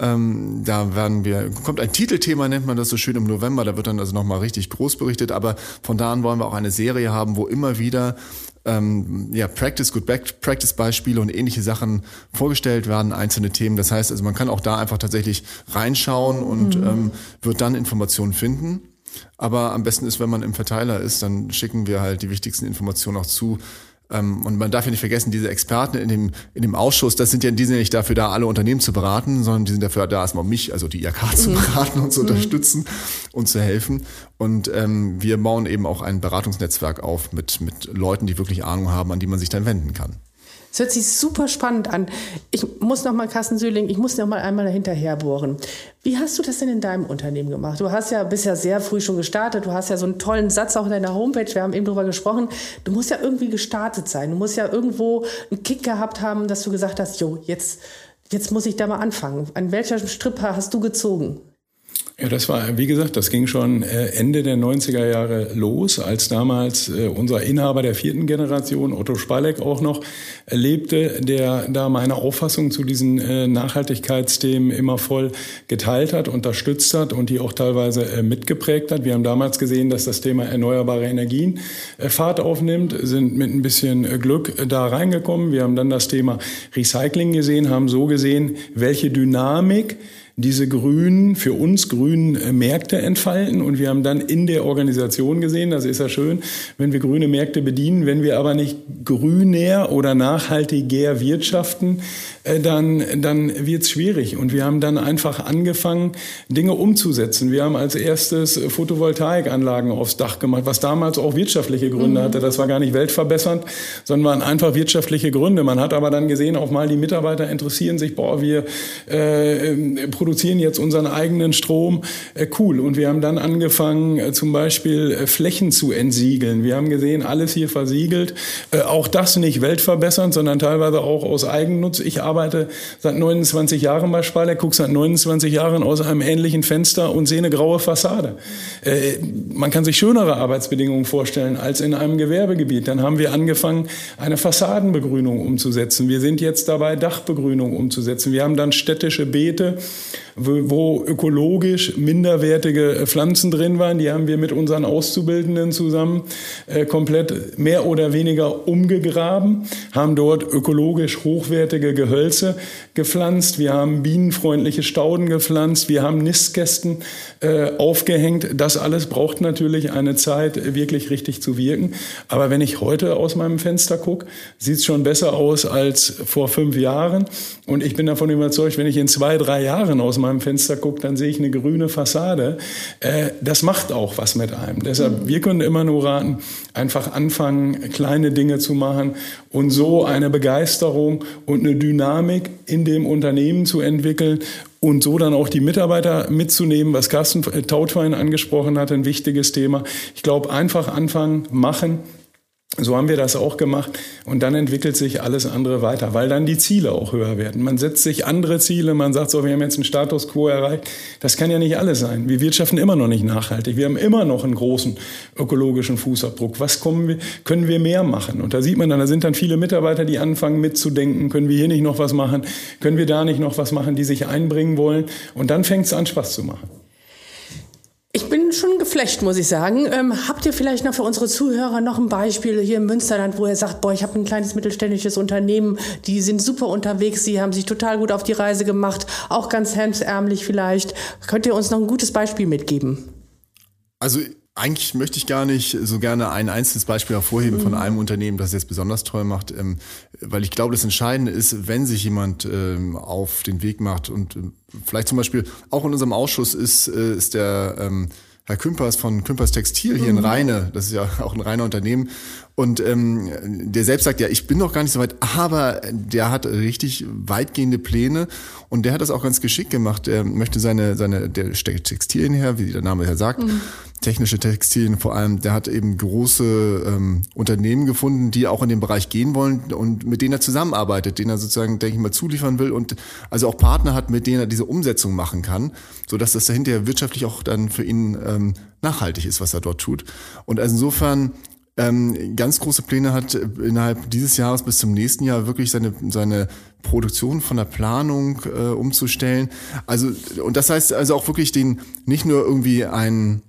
Ähm, da werden wir, kommt ein Titelthema, nennt man das so schön im November, da wird dann also nochmal richtig groß berichtet, aber von da an wollen wir auch eine Serie haben, wo immer wieder ähm, ja, Practice, Good Back, Practice Beispiele und ähnliche Sachen vorgestellt werden, einzelne Themen. Das heißt also, man kann auch da einfach tatsächlich reinschauen und mhm. ähm, wird dann Informationen finden. Aber am besten ist, wenn man im Verteiler ist, dann schicken wir halt die wichtigsten Informationen auch zu. Ähm, und man darf ja nicht vergessen, diese Experten in dem, in dem Ausschuss, das sind ja, die sind ja nicht dafür da, alle Unternehmen zu beraten, sondern die sind dafür da, erstmal mich, also die IAK zu mhm. beraten und zu mhm. unterstützen und zu helfen. Und ähm, wir bauen eben auch ein Beratungsnetzwerk auf mit, mit Leuten, die wirklich Ahnung haben, an die man sich dann wenden kann. Es hört sich super spannend an. Ich muss noch mal, Carsten Söhling, ich muss noch mal einmal dahinterher bohren. Wie hast du das denn in deinem Unternehmen gemacht? Du hast ja bisher sehr früh schon gestartet. Du hast ja so einen tollen Satz auch in deiner Homepage. Wir haben eben drüber gesprochen. Du musst ja irgendwie gestartet sein. Du musst ja irgendwo einen Kick gehabt haben, dass du gesagt hast, jo, jetzt, jetzt muss ich da mal anfangen. An welcher Strippe hast du gezogen? Ja, das war, wie gesagt, das ging schon äh, Ende der 90er Jahre los, als damals äh, unser Inhaber der vierten Generation, Otto Spalek, auch noch lebte, der da meine Auffassung zu diesen äh, Nachhaltigkeitsthemen immer voll geteilt hat, unterstützt hat und die auch teilweise mitgeprägt hat. Wir haben damals gesehen, dass das Thema erneuerbare Energien Fahrt aufnimmt, sind mit ein bisschen Glück da reingekommen. Wir haben dann das Thema Recycling gesehen, haben so gesehen, welche Dynamik diese grünen, für uns grünen äh, Märkte entfalten. Und wir haben dann in der Organisation gesehen, das ist ja schön, wenn wir grüne Märkte bedienen, wenn wir aber nicht grüner oder nachhaltiger wirtschaften, dann, dann wird es schwierig. Und wir haben dann einfach angefangen, Dinge umzusetzen. Wir haben als erstes Photovoltaikanlagen aufs Dach gemacht, was damals auch wirtschaftliche Gründe mhm. hatte. Das war gar nicht weltverbessernd, sondern waren einfach wirtschaftliche Gründe. Man hat aber dann gesehen, auch mal die Mitarbeiter interessieren sich, boah, wir äh, produzieren jetzt unseren eigenen Strom. Äh, cool. Und wir haben dann angefangen, äh, zum Beispiel äh, Flächen zu entsiegeln. Wir haben gesehen, alles hier versiegelt. Äh, auch das nicht weltverbessernd, sondern teilweise auch aus Eigennutz. Ich arbeite seit 29 Jahren bei Spaller, gucke seit 29 Jahren aus einem ähnlichen Fenster und sehe eine graue Fassade. Äh, man kann sich schönere Arbeitsbedingungen vorstellen als in einem Gewerbegebiet. Dann haben wir angefangen, eine Fassadenbegrünung umzusetzen. Wir sind jetzt dabei, Dachbegrünung umzusetzen. Wir haben dann städtische Beete wo ökologisch minderwertige Pflanzen drin waren. Die haben wir mit unseren Auszubildenden zusammen äh, komplett mehr oder weniger umgegraben, haben dort ökologisch hochwertige Gehölze gepflanzt. Wir haben bienenfreundliche Stauden gepflanzt. Wir haben Nistkästen äh, aufgehängt. Das alles braucht natürlich eine Zeit, wirklich richtig zu wirken. Aber wenn ich heute aus meinem Fenster gucke, sieht es schon besser aus als vor fünf Jahren. Und ich bin davon überzeugt, wenn ich in zwei, drei Jahren aus meinem Fenster gucke, dann sehe ich eine grüne Fassade. Äh, das macht auch was mit einem. Deshalb, wir können immer nur raten, einfach anfangen, kleine Dinge zu machen und so eine Begeisterung und eine Dynamik in dem Unternehmen zu entwickeln und so dann auch die Mitarbeiter mitzunehmen, was Carsten Tautwein angesprochen hat, ein wichtiges Thema. Ich glaube, einfach anfangen, machen so haben wir das auch gemacht und dann entwickelt sich alles andere weiter, weil dann die Ziele auch höher werden. Man setzt sich andere Ziele, man sagt so, wir haben jetzt einen Status quo erreicht. Das kann ja nicht alles sein. Wir wirtschaften immer noch nicht nachhaltig. Wir haben immer noch einen großen ökologischen Fußabdruck. Was wir, können wir mehr machen? Und da sieht man dann, da sind dann viele Mitarbeiter, die anfangen mitzudenken, können wir hier nicht noch was machen? Können wir da nicht noch was machen, die sich einbringen wollen? Und dann fängt es an, Spaß zu machen. Schon geflecht, muss ich sagen. Ähm, habt ihr vielleicht noch für unsere Zuhörer noch ein Beispiel hier im Münsterland, wo ihr sagt, boah, ich habe ein kleines mittelständisches Unternehmen, die sind super unterwegs, die haben sich total gut auf die Reise gemacht, auch ganz hemsärmlich vielleicht. Könnt ihr uns noch ein gutes Beispiel mitgeben? Also eigentlich möchte ich gar nicht so gerne ein einzelnes Beispiel hervorheben mhm. von einem Unternehmen, das es jetzt besonders toll macht, ähm, weil ich glaube, das Entscheidende ist, wenn sich jemand ähm, auf den Weg macht und ähm, vielleicht zum Beispiel auch in unserem Ausschuss ist, äh, ist der Herr Kümpers von Kümpers Textil hier mhm. in Rheine, das ist ja auch ein reiner Unternehmen. Und ähm, der selbst sagt, ja, ich bin noch gar nicht so weit, aber der hat richtig weitgehende Pläne und der hat das auch ganz geschickt gemacht. Er möchte seine, seine, der stellt Textilien her, wie der Name ja sagt, mhm. technische Textilien vor allem. Der hat eben große ähm, Unternehmen gefunden, die auch in den Bereich gehen wollen und mit denen er zusammenarbeitet, denen er sozusagen, denke ich mal, zuliefern will und also auch Partner hat, mit denen er diese Umsetzung machen kann, so dass das dahinter wirtschaftlich auch dann für ihn ähm, nachhaltig ist, was er dort tut. Und also insofern ähm, ganz große Pläne hat, äh, innerhalb dieses Jahres bis zum nächsten Jahr wirklich seine, seine Produktion von der Planung äh, umzustellen. Also, und das heißt also auch wirklich den, nicht nur irgendwie ein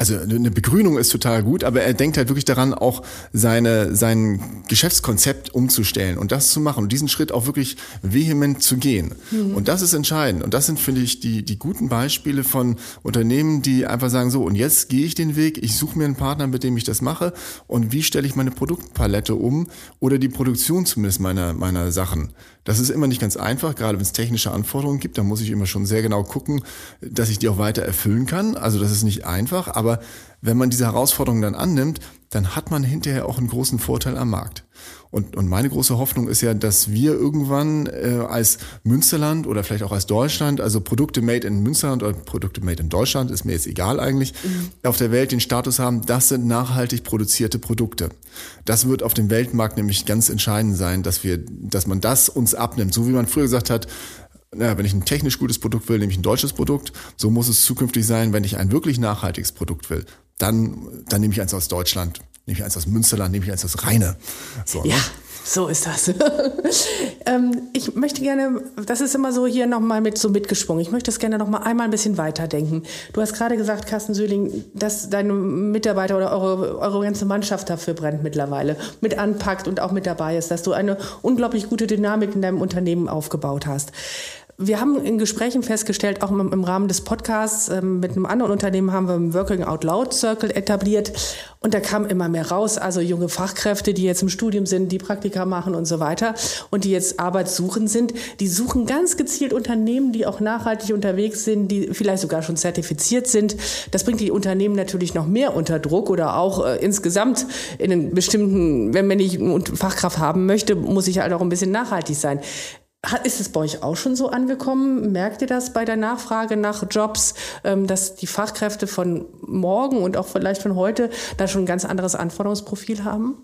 also eine Begrünung ist total gut, aber er denkt halt wirklich daran, auch seine, sein Geschäftskonzept umzustellen und das zu machen und diesen Schritt auch wirklich vehement zu gehen. Mhm. Und das ist entscheidend. Und das sind, finde ich, die, die guten Beispiele von Unternehmen, die einfach sagen, so, und jetzt gehe ich den Weg, ich suche mir einen Partner, mit dem ich das mache und wie stelle ich meine Produktpalette um oder die Produktion zumindest meiner, meiner Sachen. Das ist immer nicht ganz einfach, gerade wenn es technische Anforderungen gibt, da muss ich immer schon sehr genau gucken, dass ich die auch weiter erfüllen kann. Also das ist nicht einfach, aber wenn man diese Herausforderungen dann annimmt, dann hat man hinterher auch einen großen Vorteil am Markt. Und, und meine große Hoffnung ist ja, dass wir irgendwann äh, als Münsterland oder vielleicht auch als Deutschland, also Produkte made in Münsterland oder Produkte made in Deutschland, ist mir jetzt egal eigentlich, mhm. auf der Welt den Status haben, das sind nachhaltig produzierte Produkte. Das wird auf dem Weltmarkt nämlich ganz entscheidend sein, dass wir, dass man das uns abnimmt. So wie man früher gesagt hat, naja, wenn ich ein technisch gutes Produkt will, nehme ich ein deutsches Produkt. So muss es zukünftig sein, wenn ich ein wirklich nachhaltiges Produkt will. Dann, dann nehme ich eins aus Deutschland nehme ich eins aus Münsterland, nehme ich eins aus Rheine. So, ne? ja. So ist das. ähm, ich möchte gerne, das ist immer so hier nochmal mit so mitgesprungen. Ich möchte das gerne nochmal einmal ein bisschen weiterdenken. Du hast gerade gesagt, Carsten Söhling, dass deine Mitarbeiter oder eure, eure ganze Mannschaft dafür brennt mittlerweile, mit anpackt und auch mit dabei ist, dass du eine unglaublich gute Dynamik in deinem Unternehmen aufgebaut hast. Wir haben in Gesprächen festgestellt, auch im, Rahmen des Podcasts ähm, mit einem anderen Unternehmen haben wir einen Working Out Loud Circle etabliert und da kam immer mehr raus, also junge Fachkräfte, die jetzt im Studium sind, die Praktika machen und so weiter und die jetzt arbeitssuchend sind, die suchen ganz gezielt Unternehmen, die auch nachhaltig unterwegs sind, die vielleicht sogar schon zertifiziert sind. Das bringt die Unternehmen natürlich noch mehr unter Druck oder auch äh, insgesamt in einen bestimmten, wenn man nicht Fachkraft haben möchte, muss ich halt auch ein bisschen nachhaltig sein. Ist es bei euch auch schon so angekommen? Merkt ihr das bei der Nachfrage nach Jobs, ähm, dass die Fachkräfte von morgen und auch vielleicht von heute da schon ein ganz anderes Anforderungsprofil haben?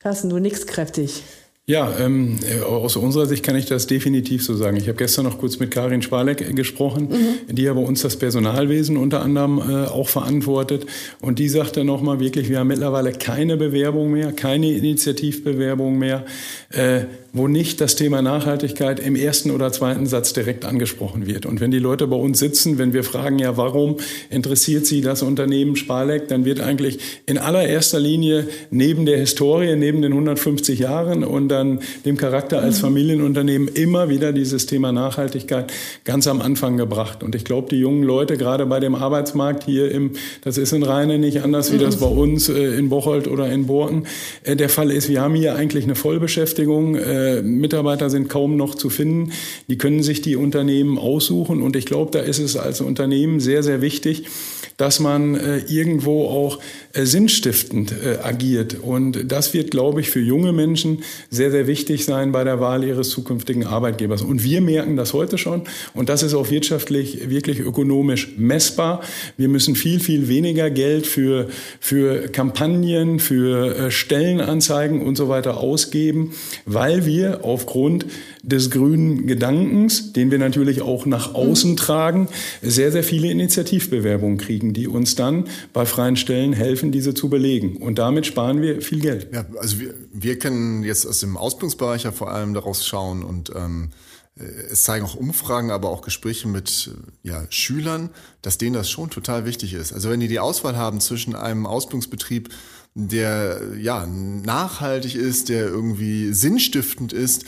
Carsten, du nix kräftig. Ja, ähm, aus unserer Sicht kann ich das definitiv so sagen. Ich habe gestern noch kurz mit Karin Spalek gesprochen, mhm. die ja bei uns das Personalwesen unter anderem äh, auch verantwortet. Und die sagte nochmal wirklich, wir haben mittlerweile keine Bewerbung mehr, keine Initiativbewerbung mehr. Äh, wo nicht das Thema Nachhaltigkeit im ersten oder zweiten Satz direkt angesprochen wird. Und wenn die Leute bei uns sitzen, wenn wir fragen, ja, warum interessiert Sie das Unternehmen Sparleck, dann wird eigentlich in allererster Linie neben der Historie, neben den 150 Jahren und dann dem Charakter als mhm. Familienunternehmen immer wieder dieses Thema Nachhaltigkeit ganz am Anfang gebracht. Und ich glaube, die jungen Leute, gerade bei dem Arbeitsmarkt hier im, das ist in Rheine nicht anders wie das mhm. bei uns äh, in Bocholt oder in Borten, äh, der Fall ist, wir haben hier eigentlich eine Vollbeschäftigung, Mitarbeiter sind kaum noch zu finden. Die können sich die Unternehmen aussuchen. Und ich glaube, da ist es als Unternehmen sehr, sehr wichtig, dass man äh, irgendwo auch äh, sinnstiftend äh, agiert. Und das wird, glaube ich, für junge Menschen sehr, sehr wichtig sein bei der Wahl ihres zukünftigen Arbeitgebers. Und wir merken das heute schon. Und das ist auch wirtschaftlich, wirklich ökonomisch messbar. Wir müssen viel, viel weniger Geld für, für Kampagnen, für äh, Stellenanzeigen und so weiter ausgeben, weil wir aufgrund des grünen Gedankens, den wir natürlich auch nach außen mhm. tragen, sehr, sehr viele Initiativbewerbungen kriegen, die uns dann bei freien Stellen helfen, diese zu belegen. Und damit sparen wir viel Geld. Ja, also wir, wir können jetzt aus dem Ausbildungsbereich ja vor allem daraus schauen und ähm, es zeigen auch Umfragen, aber auch Gespräche mit ja, Schülern, dass denen das schon total wichtig ist. Also wenn die die Auswahl haben zwischen einem Ausbildungsbetrieb, der ja nachhaltig ist, der irgendwie sinnstiftend ist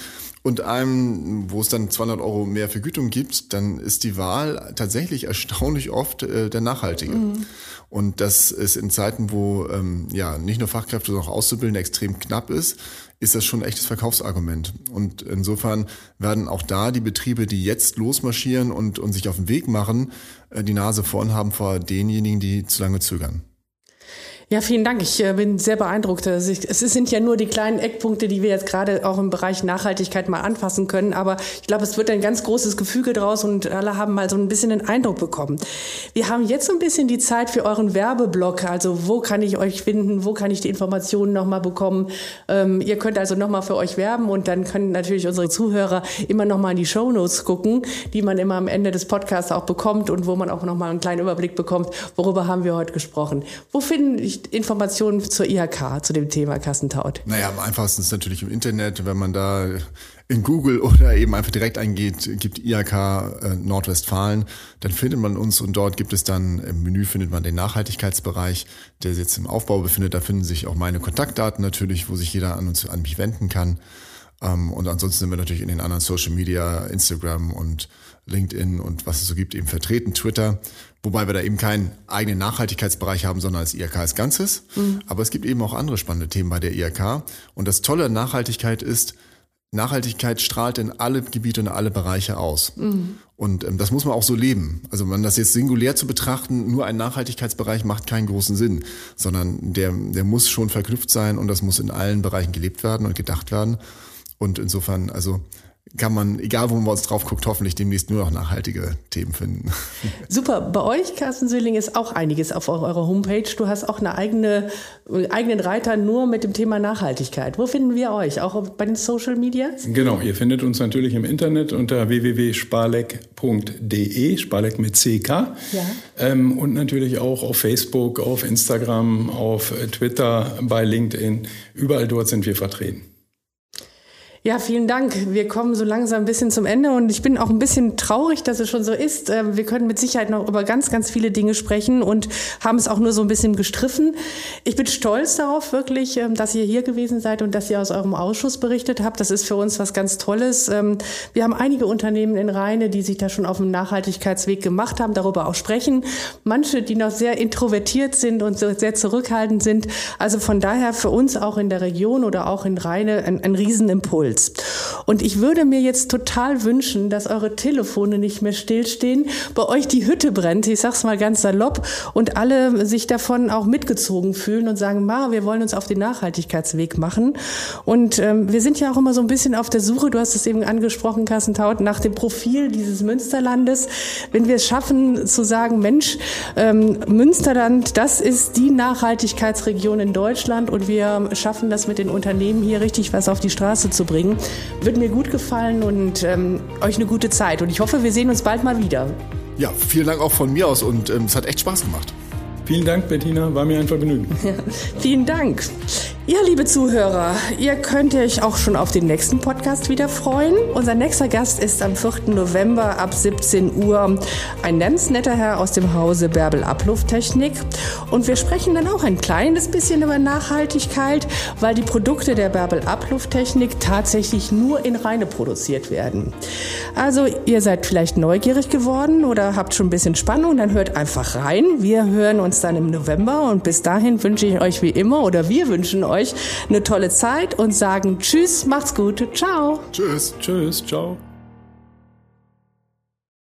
und einem, wo es dann 200 Euro mehr Vergütung gibt, dann ist die Wahl tatsächlich erstaunlich oft äh, der nachhaltige. Mhm. Und das ist in Zeiten, wo ähm, ja nicht nur Fachkräfte, sondern auch Auszubildende extrem knapp ist, ist das schon ein echtes Verkaufsargument. Und insofern werden auch da die Betriebe, die jetzt losmarschieren und, und sich auf den Weg machen, äh, die Nase vorn haben vor denjenigen, die zu lange zögern. Ja, vielen Dank. Ich äh, bin sehr beeindruckt. Also es sind ja nur die kleinen Eckpunkte, die wir jetzt gerade auch im Bereich Nachhaltigkeit mal anfassen können. Aber ich glaube, es wird ein ganz großes Gefüge draus und alle haben mal so ein bisschen den Eindruck bekommen. Wir haben jetzt so ein bisschen die Zeit für euren Werbeblock. Also wo kann ich euch finden? Wo kann ich die Informationen nochmal bekommen? Ähm, ihr könnt also nochmal für euch werben und dann können natürlich unsere Zuhörer immer nochmal in die Show Notes gucken, die man immer am Ende des Podcasts auch bekommt und wo man auch nochmal einen kleinen Überblick bekommt, worüber haben wir heute gesprochen. Wo finden Informationen zur IHK, zu dem Thema Kassentaut? Naja, am einfachsten ist natürlich im Internet, wenn man da in Google oder eben einfach direkt eingeht, gibt IHK äh, Nordwestfalen, dann findet man uns und dort gibt es dann im Menü findet man den Nachhaltigkeitsbereich, der sich jetzt im Aufbau befindet. Da finden sich auch meine Kontaktdaten natürlich, wo sich jeder an uns an mich wenden kann. Ähm, und ansonsten sind wir natürlich in den anderen Social Media, Instagram und LinkedIn und was es so gibt, eben vertreten, Twitter. Wobei wir da eben keinen eigenen Nachhaltigkeitsbereich haben, sondern als IRK als Ganzes. Mhm. Aber es gibt eben auch andere spannende Themen bei der IRK. Und das Tolle an Nachhaltigkeit ist, Nachhaltigkeit strahlt in alle Gebiete und alle Bereiche aus. Mhm. Und ähm, das muss man auch so leben. Also man das jetzt singulär zu betrachten, nur ein Nachhaltigkeitsbereich macht keinen großen Sinn, sondern der, der muss schon verknüpft sein und das muss in allen Bereichen gelebt werden und gedacht werden. Und insofern, also kann man, egal wo man uns drauf guckt, hoffentlich demnächst nur noch nachhaltige Themen finden. Super. Bei euch, Carsten Söhling, ist auch einiges auf eurer Homepage. Du hast auch eine eigene, eigenen Reiter nur mit dem Thema Nachhaltigkeit. Wo finden wir euch? Auch bei den Social Media? Genau. Ihr findet uns natürlich im Internet unter www.sparleck.de, Sparleck mit CK. Ja. Ähm, und natürlich auch auf Facebook, auf Instagram, auf Twitter, bei LinkedIn. Überall dort sind wir vertreten. Ja, vielen Dank. Wir kommen so langsam ein bisschen zum Ende und ich bin auch ein bisschen traurig, dass es schon so ist. Ähm, wir können mit Sicherheit noch über ganz, ganz viele Dinge sprechen und haben es auch nur so ein bisschen gestriffen. Ich bin stolz darauf wirklich, ähm, dass ihr hier gewesen seid und dass ihr aus eurem Ausschuss berichtet habt. Das ist für uns was ganz Tolles. Ähm, wir haben einige Unternehmen in Rheine, die sich da schon auf dem Nachhaltigkeitsweg gemacht haben, darüber auch sprechen. Manche, die noch sehr introvertiert sind und sehr zurückhaltend sind. Also von daher für uns auch in der Region oder auch in Rheine ein, ein Riesenimpuls. Mädels. Und ich würde mir jetzt total wünschen, dass eure Telefone nicht mehr stillstehen, bei euch die Hütte brennt, ich sag's mal ganz salopp, und alle sich davon auch mitgezogen fühlen und sagen, ma, wir wollen uns auf den Nachhaltigkeitsweg machen. Und ähm, wir sind ja auch immer so ein bisschen auf der Suche, du hast es eben angesprochen, Carsten Taut, nach dem Profil dieses Münsterlandes. Wenn wir es schaffen zu sagen, Mensch, ähm, Münsterland, das ist die Nachhaltigkeitsregion in Deutschland und wir schaffen das mit den Unternehmen hier richtig was auf die Straße zu bringen bringen. Wird mir gut gefallen und ähm, euch eine gute Zeit. Und ich hoffe, wir sehen uns bald mal wieder. Ja, vielen Dank auch von mir aus und ähm, es hat echt Spaß gemacht. Vielen Dank, Bettina. War mir ein Vergnügen. Ja, vielen Dank. Ja, liebe Zuhörer, ihr könnt euch auch schon auf den nächsten Podcast wieder freuen. Unser nächster Gast ist am 4. November ab 17 Uhr ein ganz netter Herr aus dem Hause Bärbel Ablufttechnik. Und wir sprechen dann auch ein kleines bisschen über Nachhaltigkeit, weil die Produkte der Bärbel Ablufttechnik tatsächlich nur in Reine produziert werden. Also ihr seid vielleicht neugierig geworden oder habt schon ein bisschen Spannung, dann hört einfach rein. Wir hören uns dann im November und bis dahin wünsche ich euch wie immer oder wir wünschen euch euch eine tolle Zeit und sagen Tschüss, macht's gut, ciao. Tschüss, tschüss, ciao.